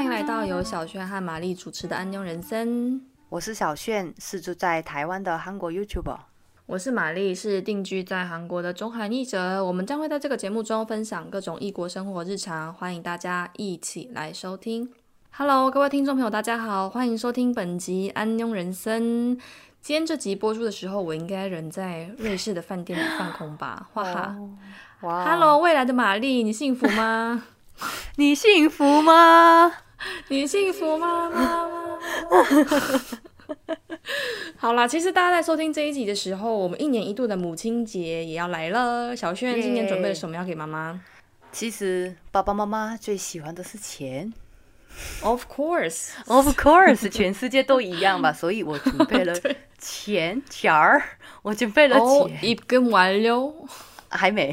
欢迎来到由小炫和玛丽主持的《安妞人生》。我是小炫，是住在台湾的韩国 YouTuber。我是玛丽，是定居在韩国的中韩译者。我们将会在这个节目中分享各种异国生活日常，欢迎大家一起来收听。Hello，各位听众朋友，大家好，欢迎收听本集《安妞人生》。今天这集播出的时候，我应该人在瑞士的饭店里放空吧？哈哈。哇 Hello，未来的玛丽，你幸福吗？你幸福吗？你幸福吗？妈妈。好啦，其实大家在收听这一集的时候，我们一年一度的母亲节也要来了。小轩今年准备了什么要给妈妈其实爸爸妈妈最喜欢的是钱？Of course，，Of course，全世界都一样吧，所以我准备了对钱钱儿，我准备了哦，钱，一根完了，还没。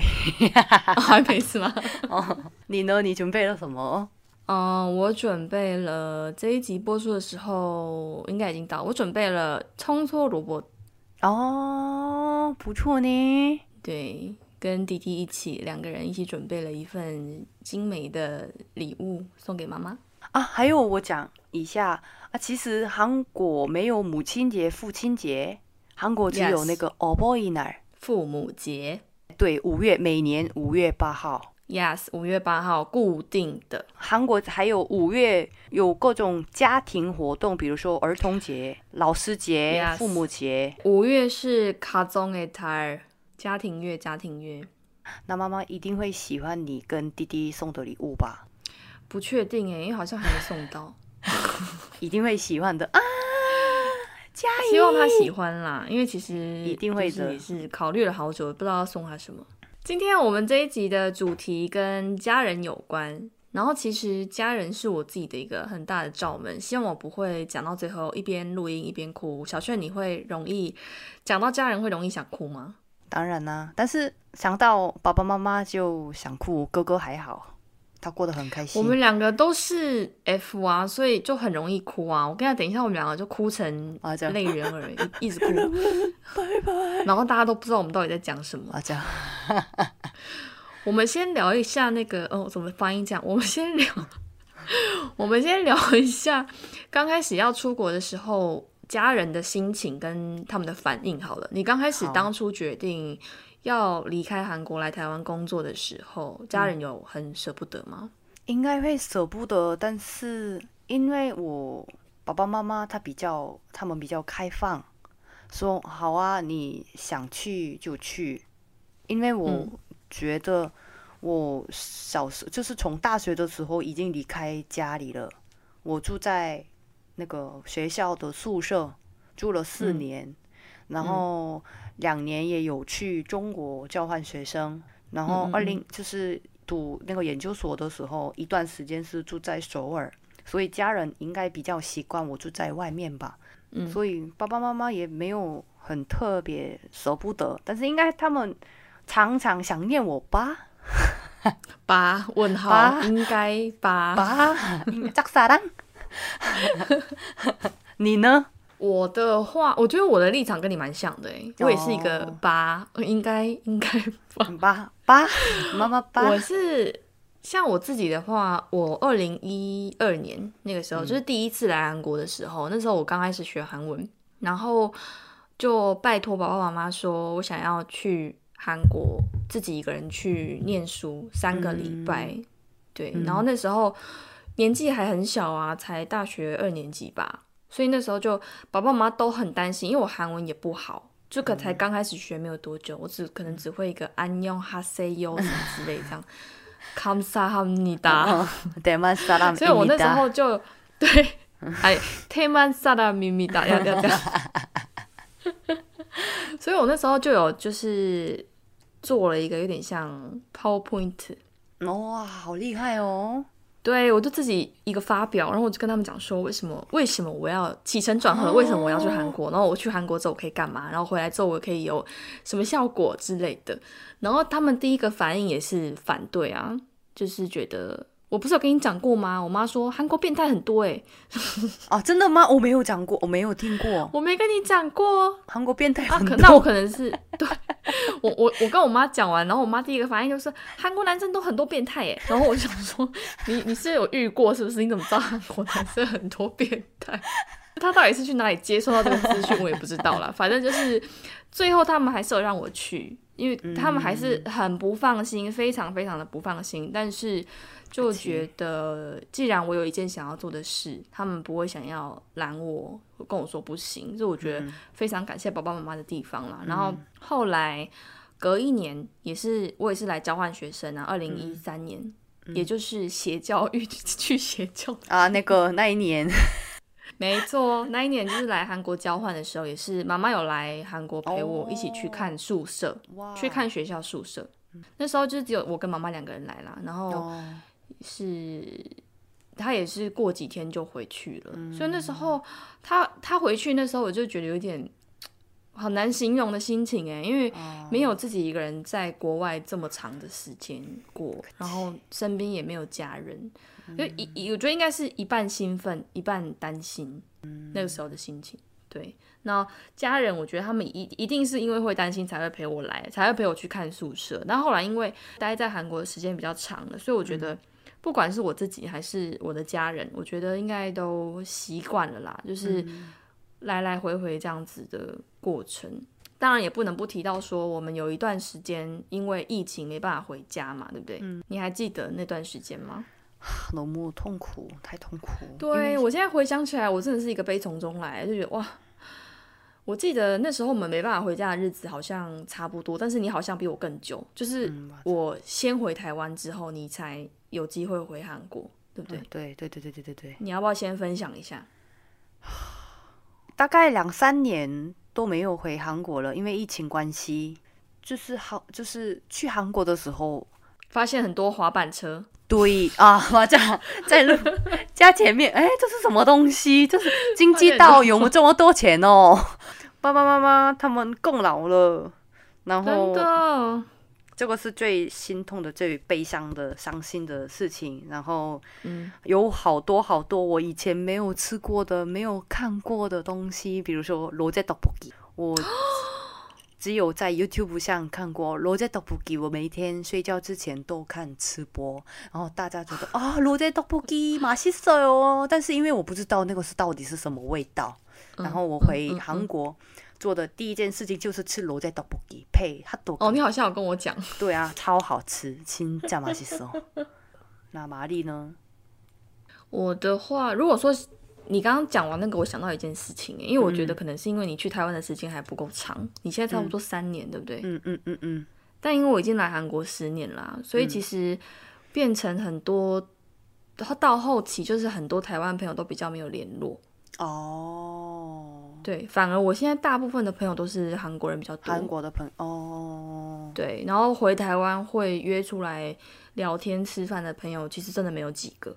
哦还没是吗？哦，你呢？你准备了什么？嗯，我准备了这一集播出的时候应该已经到，我准备了葱葱萝卜。哦，不错呢。对，跟弟弟一起两个人一起准备了一份精美的礼物送给妈妈。啊，还有我讲一下啊，其实韩国没有母亲节、父亲节，韩国只有那个 o b o i n 父母节。对，五月每年五月八号。，yes，五月八号固定的。韩国还有五月有各种家庭活动，比如说儿童节、老师节、Yes 父母节。五月是卡宗的台家庭月，家庭月那妈妈一定会喜欢你跟弟弟送的礼物吧？不确定哎，因为好像还没送到，一定会喜欢的啊！加油！希望他喜欢啦。因为其实一定会的就是也是考虑了好久，不知道要送他什么。今天我们这一集的主题跟家人有关，然后其实家人是我自己的一个很大的罩门，希望我不会讲到最后一边录音一边哭。小炫，你会容易讲到家人会容易想哭吗？当然啦、但是想到爸爸妈妈就想哭，哥哥还好，他过得很开心。我们两个都是 F 啊，所以就很容易哭啊。我跟你讲，等一下我们两个就哭成泪人而已一直哭，然后大家都不知道我们到底在讲什么。啊，这样 我们先聊一下那个哦，怎么发音这样？我们先聊，我们先聊一下刚开始要出国的时候，家人的心情跟他们的反应。好了，你刚开始当初决定要离开韩国来台湾工作的时候，家人有很舍不得吗？应该会舍不得，但是因为我爸爸妈妈他比较，他们比较开放，说好啊，你想去就去，因为我嗯。觉得我小时就是从大学的时候已经离开家里了，我住在那个学校的宿舍住了四嗯。年，然后两年也有去中国交换学生，然后二零就是读那个研究所的时候，一段时间是住在首尔，所以家人应该比较习惯我住在外面吧。所以爸爸妈妈也没有很特别舍不得，但是应该他们常常想念我吧？爸？问号？应该吧？吧？扎萨浪？你呢？我的话，我觉得我的立场跟你蛮像的，我也是一个八，应该应该八八妈妈八，我是。像我自己的话，我二零一二年那个时候、就是第一次来韩国的时候，那时候我刚开始学韩文，然后就拜托爸爸妈妈说，我想要去韩国自己一个人去念书三个礼拜。对，然后那时候年纪还很小啊，才大学二年级吧，所以那时候就爸爸妈妈都很担心，因为我韩文也不好。就可才刚开始学没有多久，我只可能只会一个安用哈塞哟什么之类这样，康萨哈尼达，德曼萨拉，所以我那时候就对，哎，德曼萨拉咪咪达，要要要，所以我那时候就有就是做了一个有点像 PowerPoint，哇、好厉害哦！对我就自己一个发表，然后我就跟他们讲说为什么为什么我要起承转合，为什么我要去韩国，然后我去韩国之后我可以干嘛，然后回来之后我可以有什么效果之类的。然后他们第一个反应也是反对啊，就是觉得我不是有跟你讲过吗？我妈说韩国变态很多哎、啊，真的吗？我没有讲过，我没有听过我没跟你讲过韩国变态啊，很那我可能是对我我我跟我妈讲完，然后我妈第一个反应就是韩国男生都很多变态哎，然后我就想说你你是有遇过是不是？你怎么知道韩国男生很多变态？他到底是去哪里接受到这个资讯，我也不知道啦。反正就是最后他们还是有让我去，因为他们还是很不放心，非常非常的不放心。但是就觉得，既然我有一件想要做的事，他们不会想要拦我，跟我说不行。这我觉得非常感谢爸爸妈妈的地方啦。然后后来隔一年，也是我也是来交换学生啊，二零一三年。也就是邪教育 去邪教。啊，那个那一年，没错，那一年就是来韩国交换的时候，也是妈妈有来韩国陪我一起去看宿舍，哇。去看学校宿舍。那时候就只有我跟妈妈两个人来啦，然后哦，是他也是过几天就回去了，嗯。所以那时候他他回去那时候我就觉得有点很难形容的心情哎，因为哦。没有自己一个人在国外这么长的时间过，然后身边也没有家人，嗯。就一一我觉得应该是一半兴奋一半担心，那个时候的心情。对，那家人我觉得他们一一定是因为会担心才会陪我来，才会陪我去看宿舍。那后来因为待在韩国的时间比较长了，所以我觉得不管是我自己还是我的家人，我觉得应该都习惯了啦，就是来来回回这样子的过程。当然也不能不提到说，我们有一段时间因为疫情没办法回家嘛，对不对？你还记得那段时间吗？너무痛苦，太痛苦。对我现在回想起来，我真的是一个悲从中来，就觉得哇，我记得那时候我们没办法回家的日子好像差不多，但是你好像比我更久，就是我先回台湾之后，你才有机会回韩国，对不对？对对对对对对对，你要不要先分享一下？大概两三年都没有回韩国了，因为疫情关系。就是好，就是去韩国的时候，发现很多滑板车，对啊，我讲在路家前面，哎，这是什么东西？这是经济道有这么多钱哦！爸爸妈妈他们更老了，然真后的，这个是最心痛的最悲伤的伤心的事情。然后嗯。有好多好多我以前没有吃过的没有看过的东西比如说罗在我只有在 youtube 上看过罗在我每天睡觉之前都看吃播。然后大家觉得啊罗在马西手哦。但是因为我不知道那个是到底是什么味道然后我回韩国做的第一件事情就是吃螺在 double 哦你好像有跟我讲。对啊超好吃亲加马西斯哦那麻利呢？我的话如果说你刚刚讲完那个我想到一件事情因为我觉得可能是因为你去台湾的时间还不够长你现在差不多三年对不对？嗯嗯嗯嗯。但因为我已经来韩国十年啦所以其实变成很多然到后期就是很多台湾朋友都比较没有联络。哦，对，反而我现在大部分的朋友都是韩国人比较多，韩国的朋友哦，对，然后回台湾会约出来聊天吃饭的朋友，其实真的没有几个。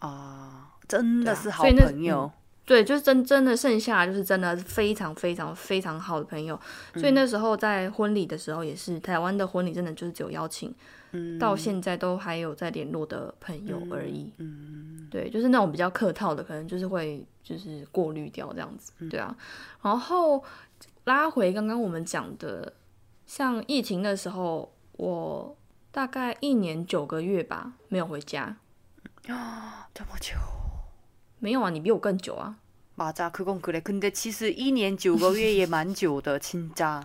啊，真的是好朋友，对，就是真真的剩下就是真的非常非常非常好的朋友，所以那时候在婚礼的时候也是台湾的婚礼，真的就是只有邀请，嗯到现在都还有在联络的朋友而已。嗯对，就是那种比较客套的，可能就是会就是过滤掉这样子，嗯对啊。然后拉回刚刚我们讲的，像疫情的时候，我大概一年九个月吧没有回家，这么久。没有啊，你比我更久啊， 맞아，그건그래。근데其实一年九个月也蛮久的，진짜。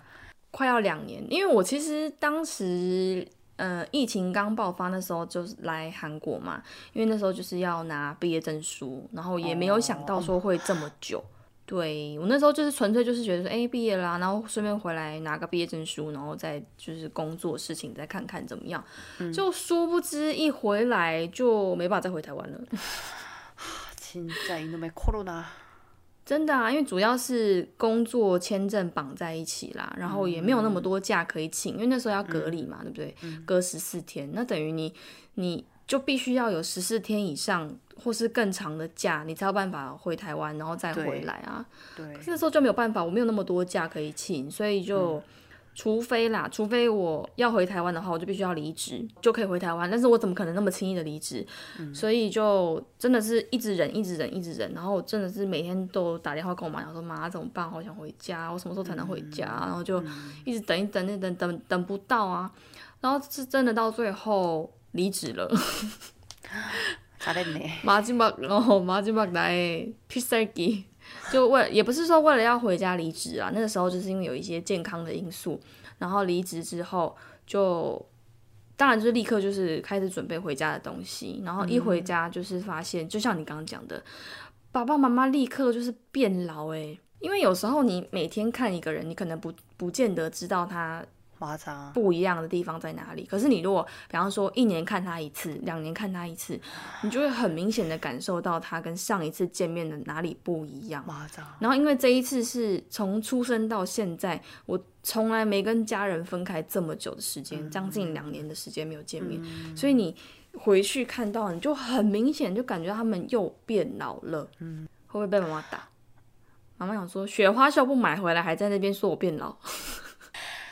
快要两年，因为我其实当时。 呃，疫情刚爆发那时候就是来韩国嘛，因为那时候就是要拿毕业证书，然后也没有想到说会这么久。对我那时候就是纯粹就是觉得说，哎，毕业啦，然后顺便回来拿个毕业证书，然后再就是工作事情再看看怎么样，就殊不知一回来就没办法再回台湾了。真的啊，因为主要是工作签证绑在一起啦，然后也没有那么多假可以请，因为那时候要隔离嘛，对不对？隔十四天，那等于你你就必须要有十四天以上或是更长的假，你才有办法回台湾，然后再回来啊。对可是那时候就没有办法，我没有那么多假可以请，所以就除非啦，除非我要回台湾的话，我就必须要离职，就可以回台湾。但是我怎么可能那么轻易的离职？所以就真的是一直忍，一直忍，一直忍。然后真的是每天都打电话跟我妈讲说：“妈，怎么办？好想回家，我什么时候才能回家？”然后就一直等一等，等等等等不到啊。然后是真的到最后离职了。잘했네 마지막어마지막나의필살기 就为也不是说为了要回家离职啊，那个时候就是因为有一些健康的因素，然后离职之后就当然就是立刻就是开始准备回家的东西，然后一回家就是发现，就像你刚刚讲的，爸爸妈妈立刻就是变老诶，因为有时候你每天看一个人，你可能不不见得知道他。不一样的地方在哪里？可是你如果，比方说一年看他一次，两年看他一次，你就会很明显的感受到他跟上一次见面的哪里不一样。然后因为这一次是从出生到现在，我从来没跟家人分开这么久的时间，将近两年的时间没有见面，所以你回去看到，你就很明显就感觉他们又变老了。嗯，会不会被妈妈打？妈妈想说，雪花秀不买回来，还在那边说我变老。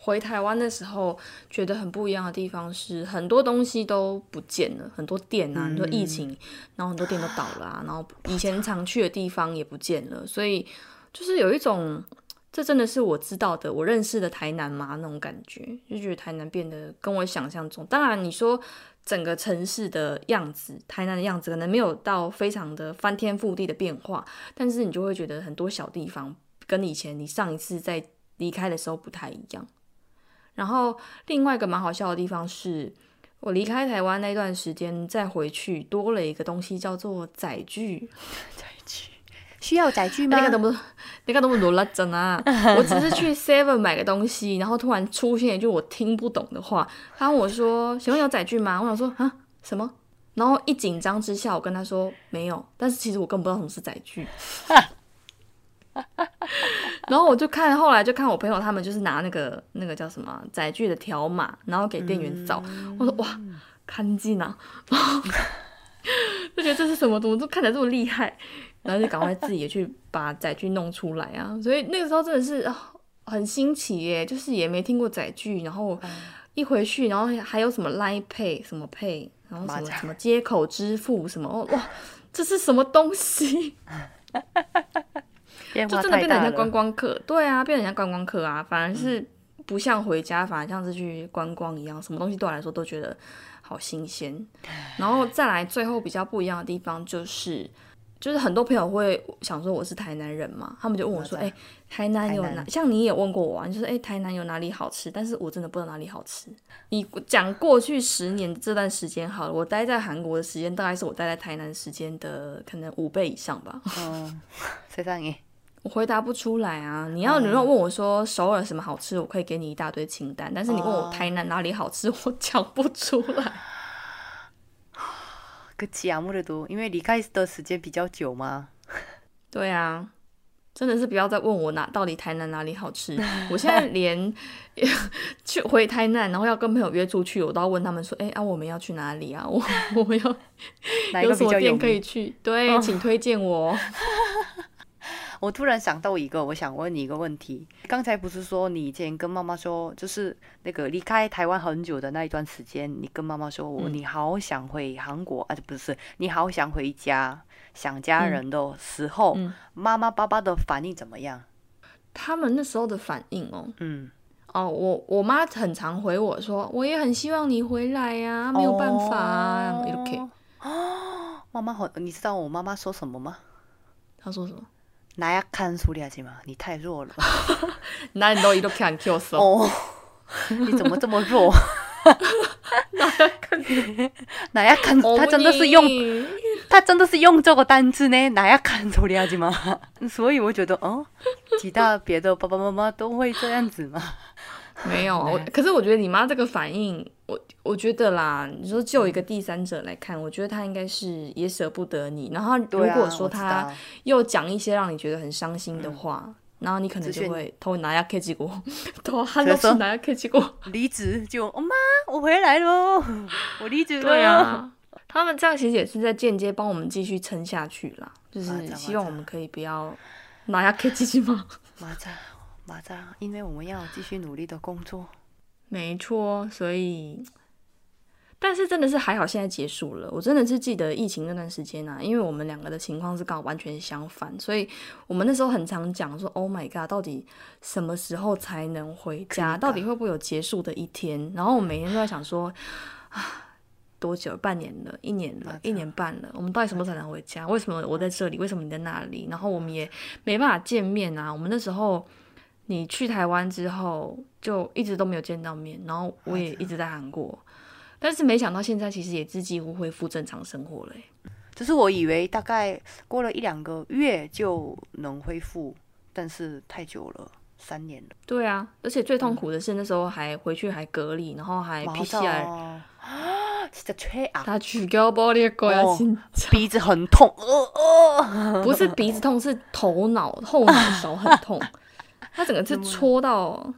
回台湾的时候，觉得很不一样的地方是很多东西都不见了，很多店啊，很多疫情，然后很多店都倒了啊，然后以前常去的地方也不见了，所以就是有一种，这真的是我知道的、我认识的台南吗？那种感觉，就觉得台南变得跟我想象中，当然你说整个城市的样子，台南的样子可能没有到非常的翻天覆地的变化，但是你就会觉得很多小地方跟以前你上一次在离开的时候不太一样。然后另外一个蛮好笑的地方是，我离开台湾那段时间再回去，多了一个东西叫做载具。载具需要载具吗？那个都不，那个都不罗拉真啊！我只是去 Seven 买个东西，然后突然出现一句我听不懂的话，他问我说：“请问有载具吗？”我想说啊什么？然后一紧张之下，我跟他说没有。但是其实我根本不知道什么是载具。然后我就看，后来就看我朋友他们就是拿那个那个叫什么载具的条码，然后给店员找。我说哇，看近啊，就觉得这是什么？怎么都看起来这么厉害？然后就赶快自己也去把载具弄出来啊。所以那个时候真的是很新奇耶，就是也没听过载具。然后一回去，然后还有什么 Line Pay 什么 Pay，然后什么什么接口支付什么，哇，这是什么东西？就真的变得像观光客，对啊，变得像观光客啊，反而是不像回家，反而像是去观光一样，什么东西对我来说都觉得好新鲜。然后再来最后比较不一样的地方就是，就是很多朋友会想说我是台南人嘛，他们就问我说：“哎，台南有哪？像你也问过我，啊，就是哎，台南有哪里好吃？”但是我真的不知道哪里好吃。你讲过去十年这段时间好了，我待在韩国的时间大概是我待在台南时间的可能五倍以上吧。嗯，谁让你？我回答不出来啊！你要你要问我说首尔什么好吃，我可以给你一大堆清单。但是你问我台南哪里好吃，我讲不出来。그치아무래도因为离开的时间比较久嘛。对啊，真的是不要再问我哪到底台南哪里好吃。我现在连去回台南，然后要跟朋友约出去，我都要问他们说：“哎啊，我们要去哪里啊？我我们要有什么店可以去？对，请推荐我。” 我突然想到一个，我想问你一个问题。刚才不是说你以前跟妈妈说，就是那个离开台湾很久的那一段时间，你跟妈妈说，我你好想回韩国啊？不是，你好想回家，想家人的时候，妈妈爸爸的反应怎么样？他们那时候的反应哦，嗯，哦，我我妈很常回我说，我也很希望你回来呀，没有办法啊，OK。哦，妈妈好，你知道我妈妈说什么吗？她说什么？나약한소리하지마你太弱了。난너이렇게안키웠어哦，你怎么这么弱？나약한나약 한， 他真的是用，他真的是用这个单字呢。나약한소리하지마所以我觉得，哦，其他别的爸爸妈妈都会这样子吗？没有，我可是我觉得你妈这个反应 我我觉得啦，你说就一个第三者来看，我觉得他应该是也舍不得你。然后如果说他又讲一些让你觉得很伤心的话，然后你可能就会偷拿下 K 结果，偷拿下 K 结果。离职就，哦妈，我回来喽，我离职了。对啊，他们这样其实也是在间接帮我们继续撑下去啦，就是希望我们可以不要拿下 K 继续吗？马上马上，因为我们要继续努力的工作。没错，所以，但是真的是还好，现在结束了。我真的是记得疫情那段时间啊，因为我们两个的情况是刚好完全相反，所以我们那时候很常讲说：“Oh my god，到底什么时候才能回家？到底会不会有结束的一天？”然后我每天都在想说：“啊，多久？半年了，一年了，一年半了，我们到底什么时候才能回家？为什么我在这里？为什么你在那里？然后我们也没办法见面啊。我们那时候。”你去台湾之后就一直都没有见到面，然后我也一直在韩国，但是没想到现在其实也是几乎恢复正常生活了欸。就是我以为大概过了一两个月就能恢复，但是太久了，三年了。对啊，而且最痛苦的是那时候还回去还隔离，然后还 PCR， 아 진짜 최악. 他죽여버릴거야 哦 진 鼻子很痛，呃呃，不是鼻子痛，是头脑后脑勺很痛，他整个是戳到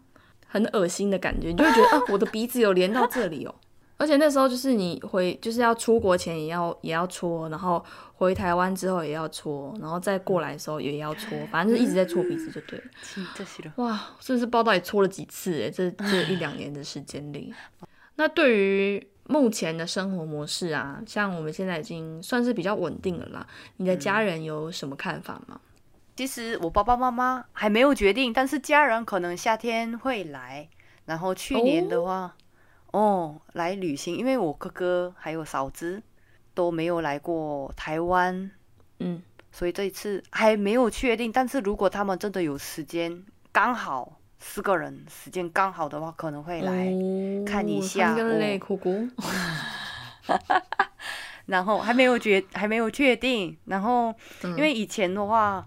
很恶心的感觉，你就会觉得 啊，我的鼻子有连到这里哦。而且那时候就是你回，就是要出国前也要也要搓，然后回台湾之后也要搓，然后再过来的时候也要搓，反正是一直在搓鼻子就对了。哇，是不是报道也搓了几次？诶，这这一两年的时间里，那对于目前的生活模式啊，像我们现在已经算是比较稳定了啦。你的家人有什么看法吗？其实我爸爸妈妈还没有决定，但是家人可能夏天会来。然后去年的话，哦来旅行，因为我哥哥还有嫂子都没有来过台湾，嗯，所以这一次还没有确定。但是如果他们真的有时间，刚好四个人时间刚好的话，可能会来。哦看一下。然后还没有决还没有确定，然后嗯因为以前的话，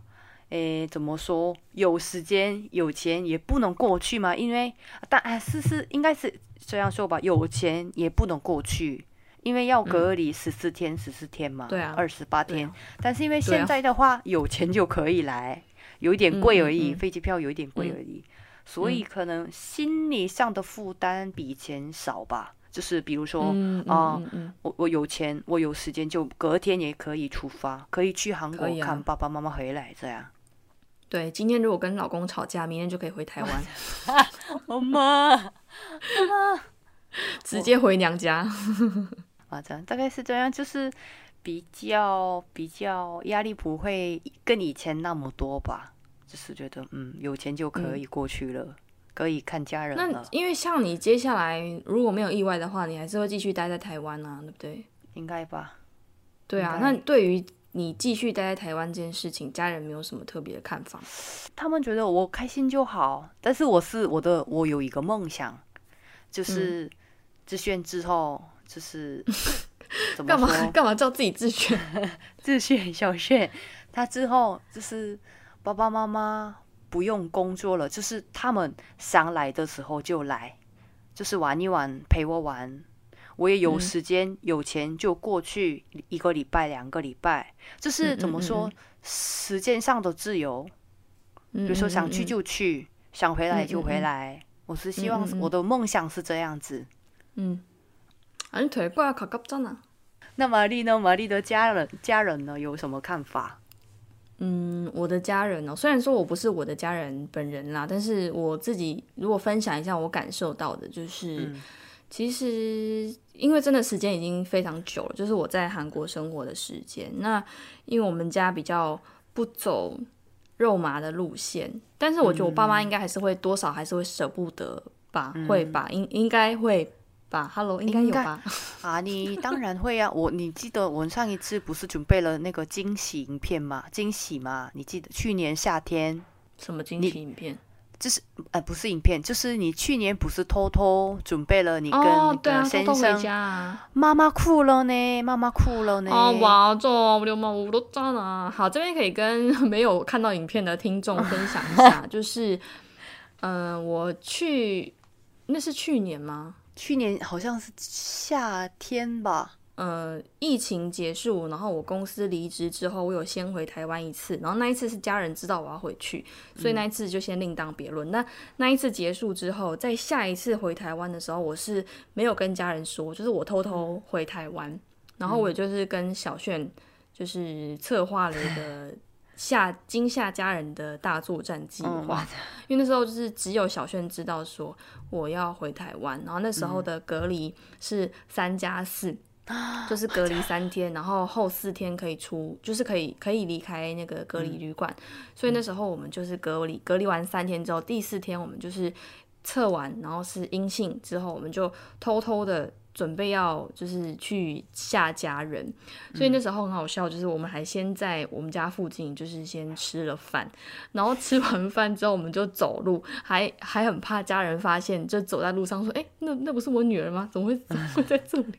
诶，怎么说？有时间有钱也不能过去嘛，因为但哎是是应该是这样说吧，有钱也不能过去，因为要隔离十四天十四天嘛，对啊二十八天。啊但是因为现在的话，有钱就可以来，有一点贵而已，嗯嗯嗯飞机票有一点贵而已，所以可能心理上的负担比以前少吧。就是比如说，嗯啊我我有钱，我有时间，就隔天也可以出发，可以去韩国看爸爸妈妈回来，这样。对，今天如果跟老公吵架，明天就可以回台湾，妈妈，直接回娘家。啊，这样大概是这样，就是比较比较压力不会跟以前那么多吧，就是觉得嗯，有钱就可以过去了，可以看家人那，因为像你接下来如果没有意外的话，你还是会继续待在台湾啊，对不对？应该吧？对啊，那对于你继续待在台湾这件事情，家人没有什么特别的看法？他们觉得我开心就好，但是我是我的，我有一个梦想，就是自炫之后，就是 怎么干嘛？干嘛叫自己自炫？自炫小炫，他之后就是爸爸妈妈不用工作了，就是他们想来的时候就来，就是玩一玩，陪我玩。我也有嗯时间、有钱就过去一个礼拜、两个礼拜，就是嗯嗯嗯怎么说，嗯时间上的自由。比比如说想去就去，想回来就回嗯嗯嗯来。我是希望嗯嗯嗯我的梦想是这样子。嗯，아니될거야가깝잖아。 那玛丽呢？玛丽的家人家人呢有什么看法？嗯，我的家人哦，虽然说我不是我的家人本人啦，但是我自己如果分享一下我感受到的，就是、嗯 其实因为真的时间已经非常久了，就是我在韩国生活的时间。那因为我们家比较不走肉麻的路线，但是我觉得我爸妈应该还是会多少还是会舍不得吧，会吧，应应该会吧。Hello，应该有吧？啊，你当然会啊！我你记得我们上一次不是准备了那个惊喜影片吗？惊喜嘛，你记得去年夏天，什么惊喜影片？就是呃不是影片，就是你去年不是偷偷准备了你跟先生。妈妈哭了呢，妈妈哭了呢。哦，哇，这我流氓我都渣了。好，这边可以跟没有看到影片的听众分享一下，就是，嗯、我去，那是去年吗？去年好像是夏天吧。呃，疫情结束，然后我公司离职之后，我有先回台湾一次，然后那一次是家人知道我要回去，所以那一次就先另当别论。那那一次结束之后，在下一次回台湾的时候，我是没有跟家人说，就是我偷偷回台湾，然后我就是跟小炫就是策划了一个 吓惊吓家人的大作战计划，因为那时候就是只有小炫知道说我要回台湾，然后那时候的隔离是三加四。就是隔离三天，然后后四天可以出，就是可以可以离开那个隔离旅馆。所以那时候我们就是隔离隔离完三天之后，第四天我们就是测完，然后是阴性之后，我们就偷偷的准备要就是去吓家人。所以那时候很好笑，就是我们还先在我们家附近就是先吃了饭，然后吃完饭之后我们就走路，还还很怕家人发现，就走在路上说：“哎，那那不是我女儿吗？怎么会怎么会在这里？”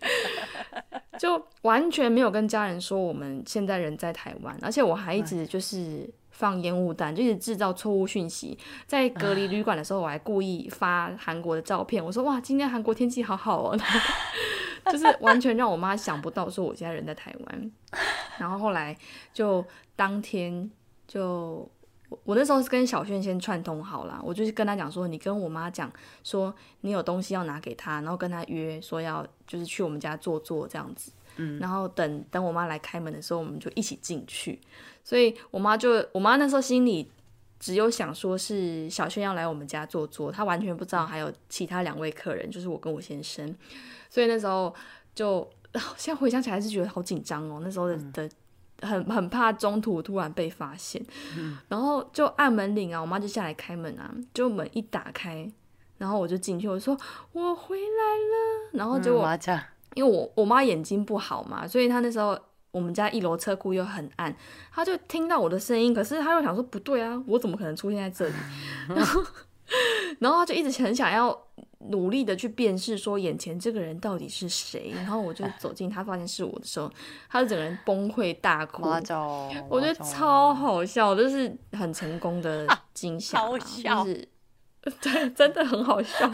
就完全没有跟家人说我们现在人在台湾，而且我还一直就是放烟雾弹，就一直制造错误讯息。在隔离旅馆的时候，我还故意发韩国的照片，我说哇，今天韩国天气好好哦，就是完全让我妈想不到说我现在人在台湾。然后后来就当天就。我那时候是跟小轩先串通好了，我就是跟他讲说，你跟我妈讲说你有东西要拿给她，然后跟他约说要就是去我们家坐坐这样子，嗯，然后等等我妈来开门的时候，我们就一起进去。所以我妈就我妈那时候心里只有想说是小轩要来我们家坐坐，她完全不知道还有其他两位客人，就是我跟我先生。所以那时候就 现在回想起来是觉得好紧张哦，那时候的的。很很怕中途突然被发现，然后就按门铃啊，我妈就下来开门啊，就门一打开，然后我就进去，我说我回来了，然后结果因为我我妈眼睛不好嘛，所以她那时候我们家一楼车库又很暗，她就听到我的声音，可是她又想说不对啊，我怎么可能出现在这里？然后 然后她就一直很想要。努力的去辨识，说眼前这个人到底是谁。然后我就 走近他，发现是我的时候，他就整个人崩溃大哭。我觉得超好笑，就是很成功的惊吓，就是对，真的很好笑。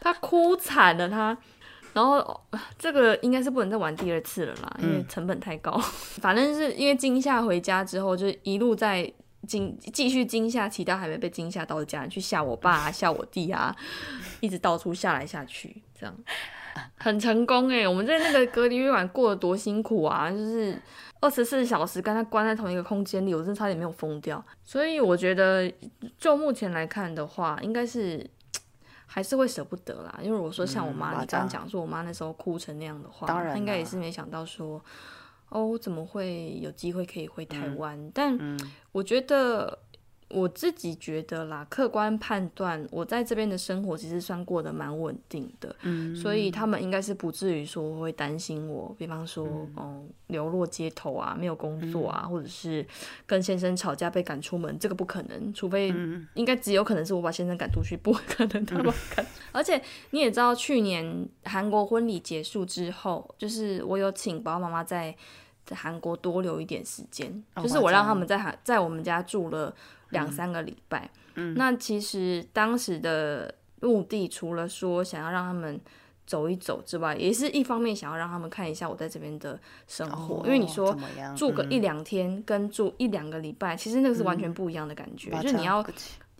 他哭惨了，他。然后这个应该是不能再玩第二次了啦，因为成本太高。反正是因为惊吓回家之后，就一路在。惊继续惊吓其他还没被惊吓到的家人，去吓我爸、吓我弟啊，一直到处吓来吓去，这样很成功哎！我们在那个隔离旅馆过得多辛苦啊，就是二十四小时跟他关在同一个空间里，我真的差点没有疯掉。所以我觉得，就目前来看的话，应该是还是会舍不得啦。因为我说像我妈，你刚刚讲说我妈那时候哭成那样的话，她应该也是没想到说。哦，我怎么会有机会可以回台湾？但我觉得。我自己觉得啦，客观判断，我在这边的生活其实算过得蛮稳定的，嗯，所以他们应该是不至于说会担心我，比方说，哦，流落街头啊，没有工作啊，或者是跟先生吵架被赶出门，这个不可能，除非，应该只有可能是我把先生赶出去，不可能他们赶。而且你也知道，去年韩国婚礼结束之后，就是我有请爸爸妈妈在在韩国多留一点时间，就是我让他们在韩在我们家住了。两三个礼拜，嗯，那其实当时的目的除了说想要让他们走一走之外，也是一方面想要让他们看一下我在这边的生活，因为你说住个一两天跟住一两个礼拜，其实那个是完全不一样的感觉，就是你要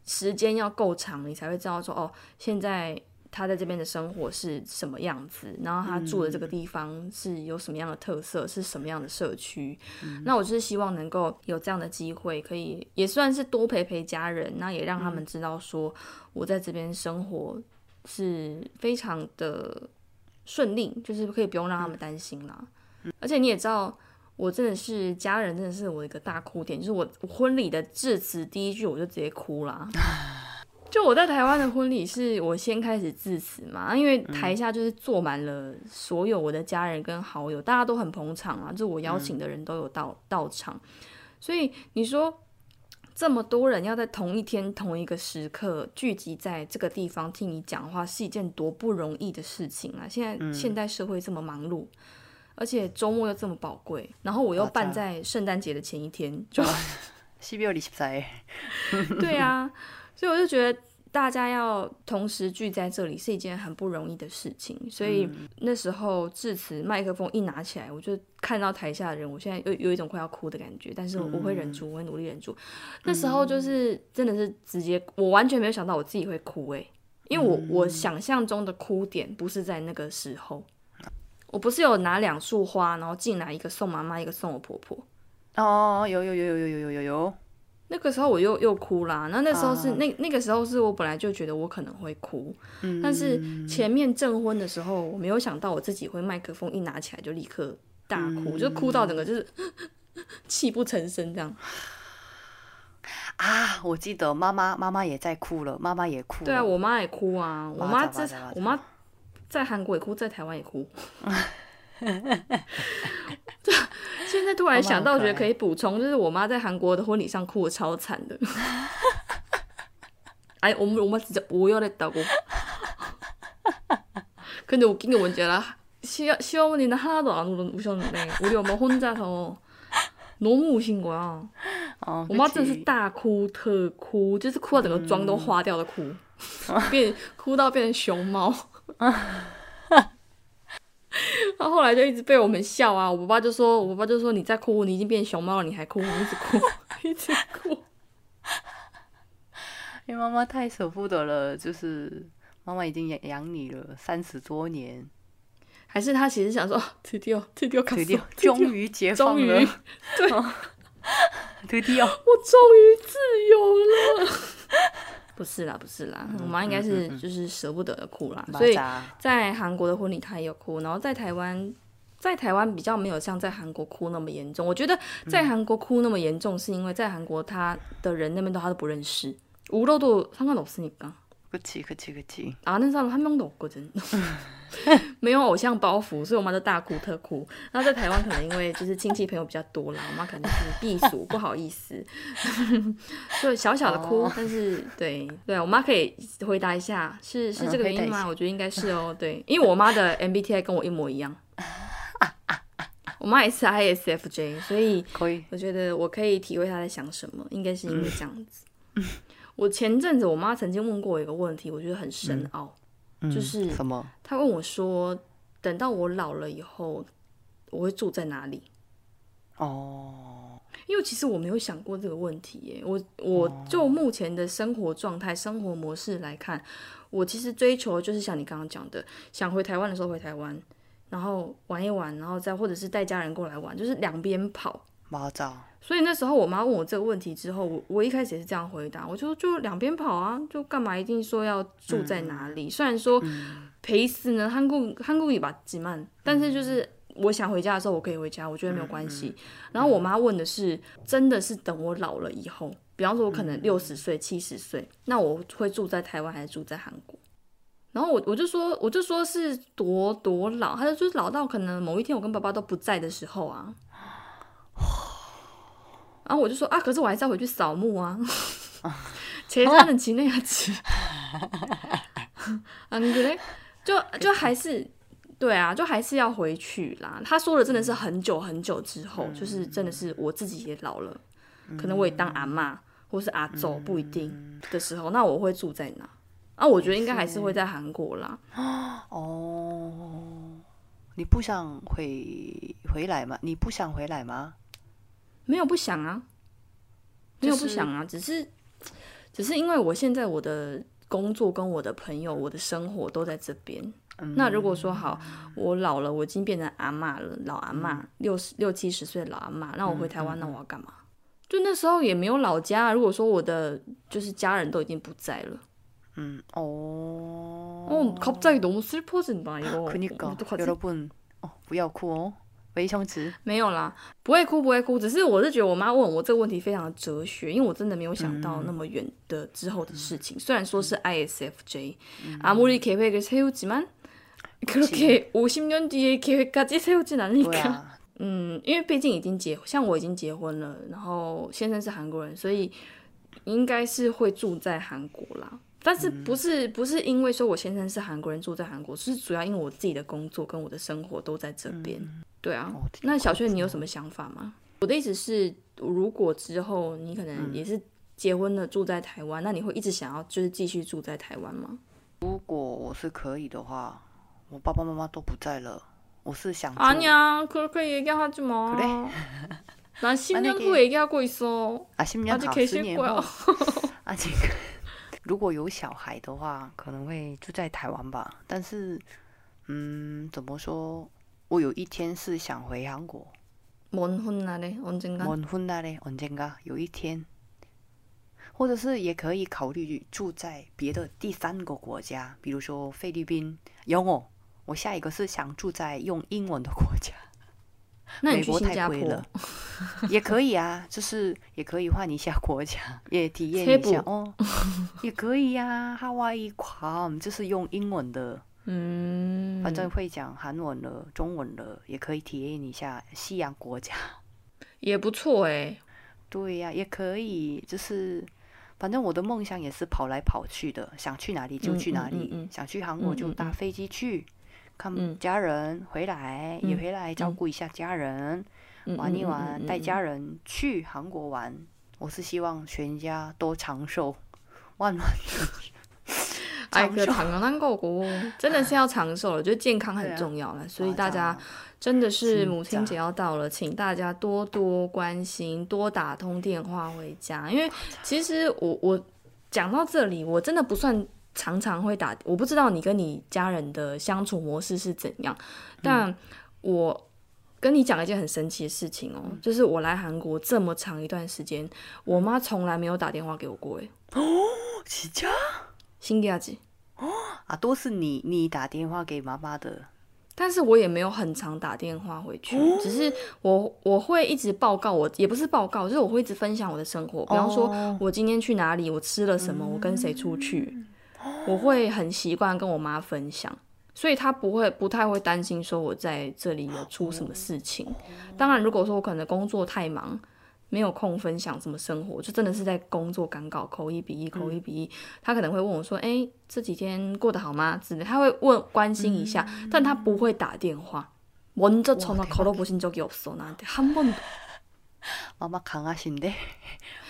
时间要够长，你才会知道说哦，现在。他在这边的生活是什么样子？然后他住的这个地方是有什么样的特色？是什么样的社区？那我就是希望能够有这样的机会，可以也算是多陪陪家人，那也让他们知道说我在这边生活是非常的顺利，就是可以不用让他们担心啦。而且你也知道，我真的是家人，真的是我一个大哭点，就是我婚礼的致辞第一句我就直接哭了。就我在台湾的婚礼，是我先开始致辞嘛，因为台下就是坐满了所有我的家人跟好友，大家都很捧场啊，就我邀请的人都有到到场，所以你说这么多人要在同一天同一个时刻聚集在这个地方听你讲话，是一件多不容易的事情啊！现在现代社会这么忙碌，而且周末又这么宝贵，然后我又办在圣诞节的前一天，就 十月二十三。对啊。所以我就觉得大家要同时聚在这里是一件很不容易的事情，所以那时候致辞麦克风一拿起来，我就看到台下的人，我现在有有一种快要哭的感觉，但是我会忍住，我会努力忍住。那时候就是真的是直接，我完全没有想到我自己会哭诶，因为我我想象中的哭点不是在那个时候，我不是有拿两束花，然后进来一个送妈妈，一个送我婆婆。哦，有有有有有有有有有。那个时候我又又哭啦，那那时候是那那个时候是我本来就觉得我可能会哭，但是前面证婚的时候我没有想到我自己会麦克风一拿起来就立刻大哭，就哭到整个就是 泣不成声这样。啊，我记得妈妈妈妈也在哭了，妈妈也哭。对啊，我妈也哭啊，我妈在我妈在韩国也哭，在台湾也哭。现在突然想到，觉得可以补充，就是我妈在韩国的婚礼上哭的超惨的。哎，我们我们直接不要来打过。근데웃긴게뭔지알아시시어머니는하나도안우셨는데우리엄마혼자서너무우신거야我妈真的是大哭特哭，就是哭到整个妆都花掉的哭，变哭到变成熊猫。 然后后来就一直被我们笑啊！我爸爸就说，我爸爸就说你在哭，你已经变熊猫了，你还哭，一直哭，一直哭。因为妈妈太舍不得了，就是妈妈已经养养你了三十多年，还是他其实想说，弟弟哦，弟弟哦，弟弟终于解放了，对，弟弟哦，我终于自由了。不是啦，不是啦，我妈应该是就是舍不得的哭啦，所以在韩国的婚礼她也有哭，然后在台湾，在台湾比较没有像在韩国哭那么严重。我觉得在韩国哭那么严重，是因为在韩国他的人那边都他都不认识，无论都상관없으니까 그치그치그치 아는사람한명도없거든没有偶像包袱，所以我妈就大哭特哭。然后在台湾可能因为就是亲戚朋友比较多啦，我妈可能是避暑，不好意思，就小小的哭。但是对对，我妈可以回答一下，是是这个原因吗？我觉得应该是哦，对，因为我妈的 MBTI 跟我一模一样，我妈也是 ISFJ，所以可以，我觉得我可以体会她在想什么，应该是因为这样子。 我前阵子我妈曾经问过我一个问题，我觉得很深奥，就是什么？她问我说：“等到我老了以后，我会住在哪里？”哦，因为其实我没有想过这个问题耶。我我就目前的生活状态、生活模式来看，我其实追求就是像你刚刚讲的，想回台湾的时候回台湾，然后玩一玩，然后再或者是带家人过来玩，就是两边跑。所以那时候我妈问我这个问题之后，我我一开始也是这样回答，我就就两边跑啊，就干嘛一定说要住在哪里？虽然说陪死呢，韩国韩国语吧几慢，但是就是我想回家的时候我可以回家，我觉得没有关系。然后我妈问的是，真的是等我老了以后，比方说我可能六十岁、七十岁，那我会住在台湾还是住在韩国？然后我我就说我就说是多多老，他就就是老到可能某一天我跟爸爸都不在的时候啊。然后我就说啊，可是我还是要回去扫墓啊，其他的其那样子，嗯，对，就就还是对啊，就还是要回去啦。他说的真的是很久很久之后，就是真的是我自己也老了，可能我也当阿妈或是阿祖不一定的时候，那我会住在哪？啊，我觉得应该还是会在韩国啦。哦，你不想回回来吗？你不想回来吗？没有不想啊，没有不想啊，只是只是因为我现在我的工作跟我的朋友，我的生活都在这边。那如果说好，我老了，我已经变成阿妈了，老阿妈，六十六七十岁的老阿妈，那我回台湾，那我要干嘛？就那时候也没有老家。如果说我的就是家人都已经不在了，嗯哦哦，갑자기너무슬퍼진다이거그니까여러분어무야쿠어 维胸词没有啦，不会哭不会哭，只是我是觉得我妈问我这个问题非常的哲学，因为我真的没有想到那么远的之后的事情。虽然说是 ISFJ，아무리계획을세우지만그렇게五十年뒤에계획까지세우진않으니까嗯，因为毕竟已经结，像我已经结婚了，然后先生是韩国人，所以应该是会住在韩国啦。 但是不是不是因为说我先生是韩国人住在韩国，是主要因为我自己的工作跟我的生活都在这边。对啊，那小轩你有什么想法吗？我的意思是，如果之后你可能也是 结婚了住在台湾，那你会一直想要就是继续住在台湾吗？如果我是可以的话，我爸爸妈妈都不在了，我是想住 아니야그렇게얘기하지마 그래? 난 10년 만약에- 후얘기하고 있어 啊，十年 아직 好， 계실 十年 거야 后，啊，这个 如果有小孩的话，可能会住在台湾吧。但是，嗯，怎么说？我有一天是想回韩国。 먼 훗날에 언젠가 먼훗날에언젠가有一天，或者是也可以考虑住在别的第三个国家，比如说菲律宾。有哦，我下一个是想住在用英文的国家。 那你去美国新加坡太贵了，也可以啊，就是也可以换一下国家，也体验一下哦，也可以呀、哈哇伊狂就是用英文的，嗯，反正会讲韩文了、中文了，也可以体验一下西洋国家。也不错哎、对呀、也可以，就是反正我的梦想也是跑来跑去的，想去哪里就去哪里，嗯嗯。嗯嗯想去韩国就搭飞机去，嗯看家人回来，也回来照顾一下家人，玩一玩，带家人去韩国玩。我是希望全家都长寿，万万。真的是要长寿了，就健康很重要了。所以大家真的是母亲节要到了，请大家多多关心，多打通电话回家。因为其实我我讲到这里，我真的不算。常常会打，我不知道你跟你家人的相处模式是怎样，但我跟你讲一件很神奇的事情哦，就是我来韩国这么长一段时间，我妈从来没有打电话给我过，诶，진짜 新기하지。啊，都是你你打电话给妈妈的，但是我也没有很常打电话回去，只是我我会一直报告我，也不是报告，就是我会一直分享我的生活，比方说哦我今天去哪里，我吃了什么，我跟谁出去， 我会很习惯跟我妈分享，所以她不会不太会担心说我在这里有出什么事情。当然，如果说我可能工作太忙。没有空分享什么生活，就真的是在工作赶稿，口一比一，口一比一。他可能会问我说：“哎、这几天过得好吗？”之类，他会问关心一下，但他不会打电话。먼저전화걸어보신적이없어나한테한 번도。 妈妈강하신데，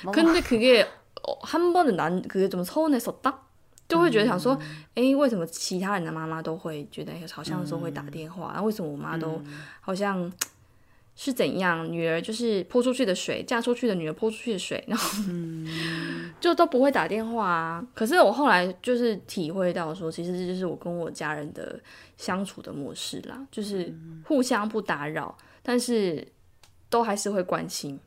妈妈 근데그게어한 번은 난 그게 좀 서운했었다. 就会觉得想说，哎、为什么其他人的妈妈都会觉得好像说会打电话，那、为什么我妈都好像是怎样？女儿就是泼出去的水，嫁出去的女儿泼出去的水，然后 就都不会打电话啊。可是我后来就是体会到说，其实这就是我跟我家人的相处的模式啦，就是互相不打扰，但是都还是会关心。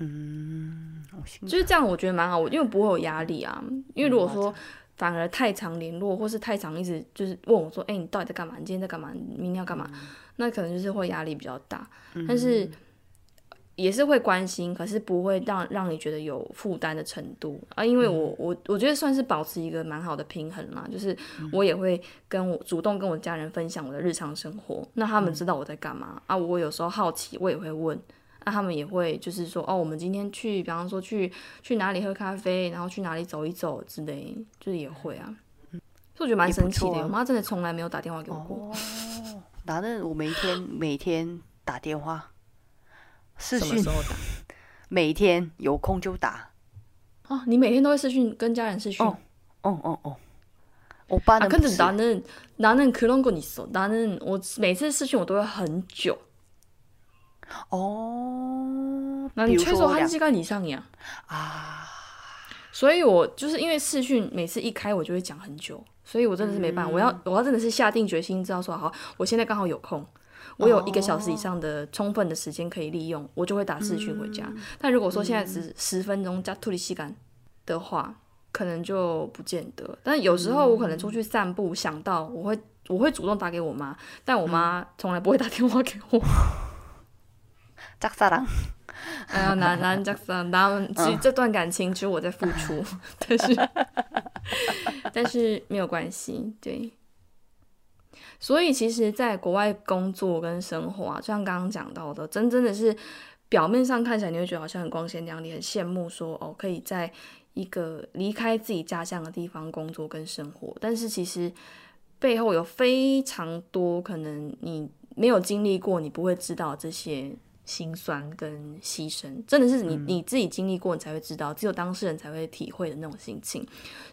嗯，就是这样，我觉得蛮好，因为不会有压力啊。因为如果说反而太常联络，或是太常一直就是问我说：“哎、你到底在干嘛？你今天在干嘛？你明天要干嘛？”那可能就是会压力比较大，但是也是会关心，可是不会让让你觉得有负担的程度啊。因为我我我觉得算是保持一个蛮好的平衡啦，就是我也会跟我主动跟我家人分享我的日常生活，那他们知道我在干嘛啊。我有时候好奇，我也会问。那他们也会就是说，哦，我们今天去，比方说去去哪里喝咖啡，然后去哪里走一走之类，就是也会啊。所以我觉得蛮神奇的，也不错啊我妈真的从来没有打电话给我过。哦，나는我每天每天打电话，视讯什么时，候打？每天有空就打。哦，你每天都会视讯跟家人视讯？哦哦哦哦，오빠는 아, 근데 나는 나는 그런 건 있어. 나는我每次视讯我都会很久， 哦，那比如说你최소 한 两 시간以上呀。啊，所以我就是因为视讯每次一开我就会讲很久，所以我真的是没办法，我要我要真的是下定决心，知道说好，我现在刚好有空，我有一个小时以上的充分的时间可以利用，我就会打视讯回家。但如果说现在只十分钟加脱离吸干的话，可能就不见得。但有时候我可能出去散步，想到我会我会主动打给我妈，但我妈从来不会打电话给我。 짝사랑 哎呀，男男这样，他们其实这段感情只有我在付出，但是但是没有关系，对。所以其实，在国外工作跟生活啊，就像刚刚讲到的，真真的是表面上看起来你会觉得好像很光鲜亮丽，很羡慕说哦，可以在一个离开自己家乡的地方工作跟生活，但是其实背后有非常多可能你没有经历过，你不会知道这些 心酸跟牺牲，真的是你你自己经历过，你才会知道，只有当事人才会体会的那种心情。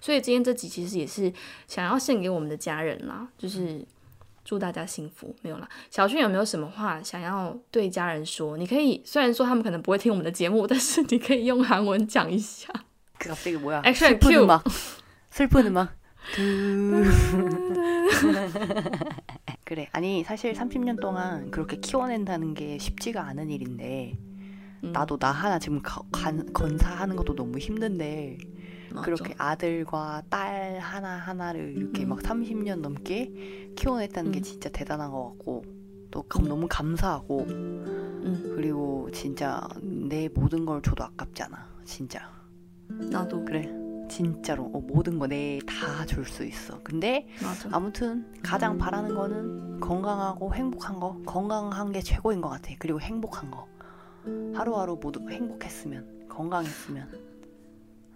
所以今天这集其实也是想要献给我们的家人啦，就是祝大家幸福。没有啦，小俊有没有什么话想要对家人说？你可以虽然说他们可能不会听我们的节目，但是你可以用韩文讲一下。Action Q 吗？是不能吗？ 그래 아니 사실 30년 동안 그렇게 키워낸다는 게 쉽지가 않은 일인데 음, 나도 나 하나 지금 거- 간- 건사하는 것도 너무 힘든데 맞아. 그렇게 아들과 딸 하나 하나를 이렇게 음. 막 30년 넘게 키워냈다는 게 음. 진짜 대단한 것 같고 또 감- 너무 감사하고 음, 그리고 진짜 내 모든 걸 줘도 아깝지 않아 진짜 나도 그래 진짜로 어, 모든 거 내 다 줄 수 있어 근데 맞아. 아무튼 가장 바라는 거는 건강하고 행복한 거 건강한 게 최고인 것 같아 그리고 행복한 거 하루하루 모두 행복했으면 건강했으면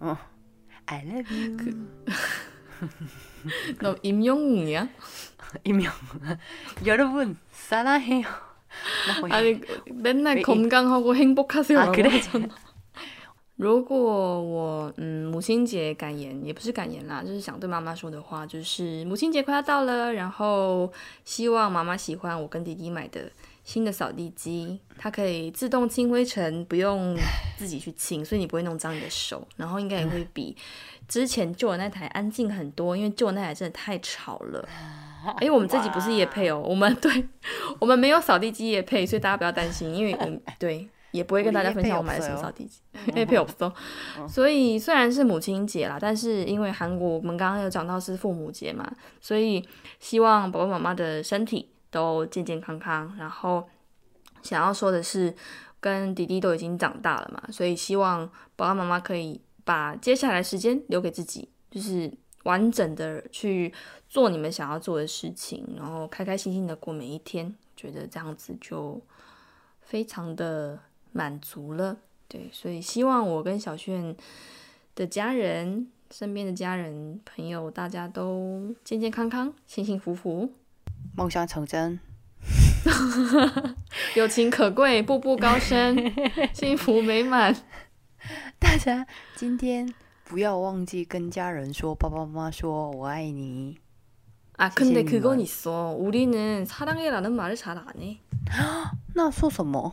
어 I love you 그- 너 임영웅이야? 임영 여러분 사랑해요 나 뭐야? 아니 맨날 왜 이- 건강하고 행복하세요. 아, 그래? 如果我嗯 母亲节感言也不是感言啦，就是想对妈妈说的话，就是母亲节快要到了，然后希望妈妈喜欢我跟弟弟买的新的扫地机，它可以自动清灰尘，不用自己去清，所以你不会弄脏你的手，然后应该也会比之前旧的那台安静很多，因为旧的那台真的太吵了。哎，我们自己不是夜配哦，我们对我们没有扫地机夜配，所以大家不要担心，因为我们对也不会跟大家分享我买了什么扫地机，夜配我不懂。所以虽然是母亲节啦，但是因为韩国我们刚刚有讲到是父母节嘛，所以希望爸爸妈妈的身体都健健康康。然后想要说的是，跟弟弟都已经长大了嘛，所以希望爸爸妈妈可以把接下来时间留给自己，就是完整的去做你们想要做的事情，然后开开心心的过每一天。觉得这样子就非常的满足了。对，所以希望我跟小炫的家人、身边的家人、朋友，大家都健健康康、幸幸福福，梦想成真友情可贵，步步高升，幸福美满。大家今天不要忘记跟家人说爸爸妈妈说我爱你 아 근데 선생님은- 그건 있어. 우리는 사랑해라는 말을 잘 안 해. 那说什么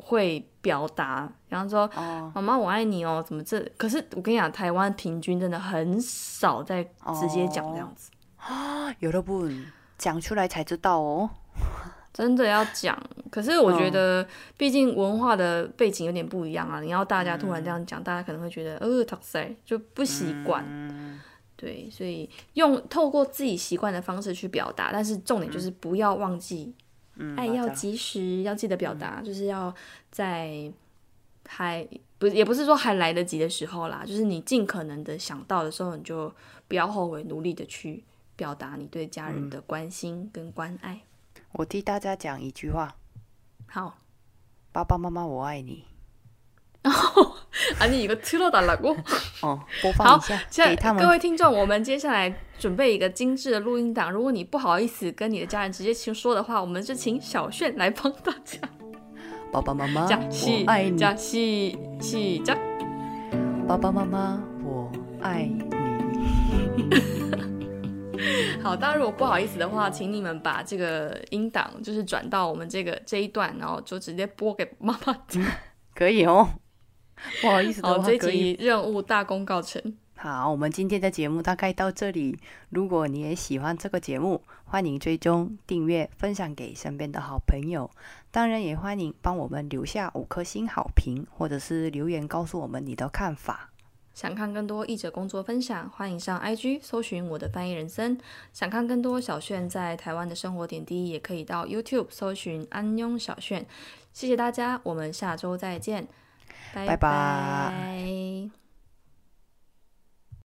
会表达，比方说，妈妈我爱你哦，怎么这？可是我跟你讲，台湾平均真的很少在直接讲这样子啊，有的不讲出来才知道哦。真的要讲，可是我觉得，毕竟文化的背景有点不一样啊。你要大家突然这样讲，大家可能会觉得呃，太塞就不习惯。对，所以用透过自己习惯的方式去表达，但是重点就是不要忘记。嗯爱要及时，要记得表达，就是要在还不也不是说还来得及的时候啦，就是你尽可能的想到的时候，你就不要后悔，努力的去表达你对家人的关心跟关爱。我替大家讲一句话：好，爸爸妈妈我爱你。아니이거틀어달라고 哦，播放好一下，现在给他们各位听众，我们接下来准备一个精致的录音档。如果你不好意思跟你的家人直接去说的话，我们就请小炫来帮大家爸爸妈妈讲。我시爱你， 작 시, 시작。爸爸妈妈我爱你。好，大家如果不好意思的话，请你们把这个音档就是转到我们这个这一段，然后就直接播给妈妈听。可以哦， 不好意思的好，话这。集任务大功告成。好，我们今天的节目大概到这里。如果你也喜欢这个节目，欢迎追踪、订阅、分享给身边的好朋友。当然，也欢迎帮我们留下五颗星好评，或者是留言告诉我们你的看法。想看更多译者工作分享，欢迎上 IG 搜寻我的翻译人生。想看更多小炫在台湾的生活点滴，也可以到 YouTube 搜寻安庸小炫。谢谢大家，我们下周再见，拜拜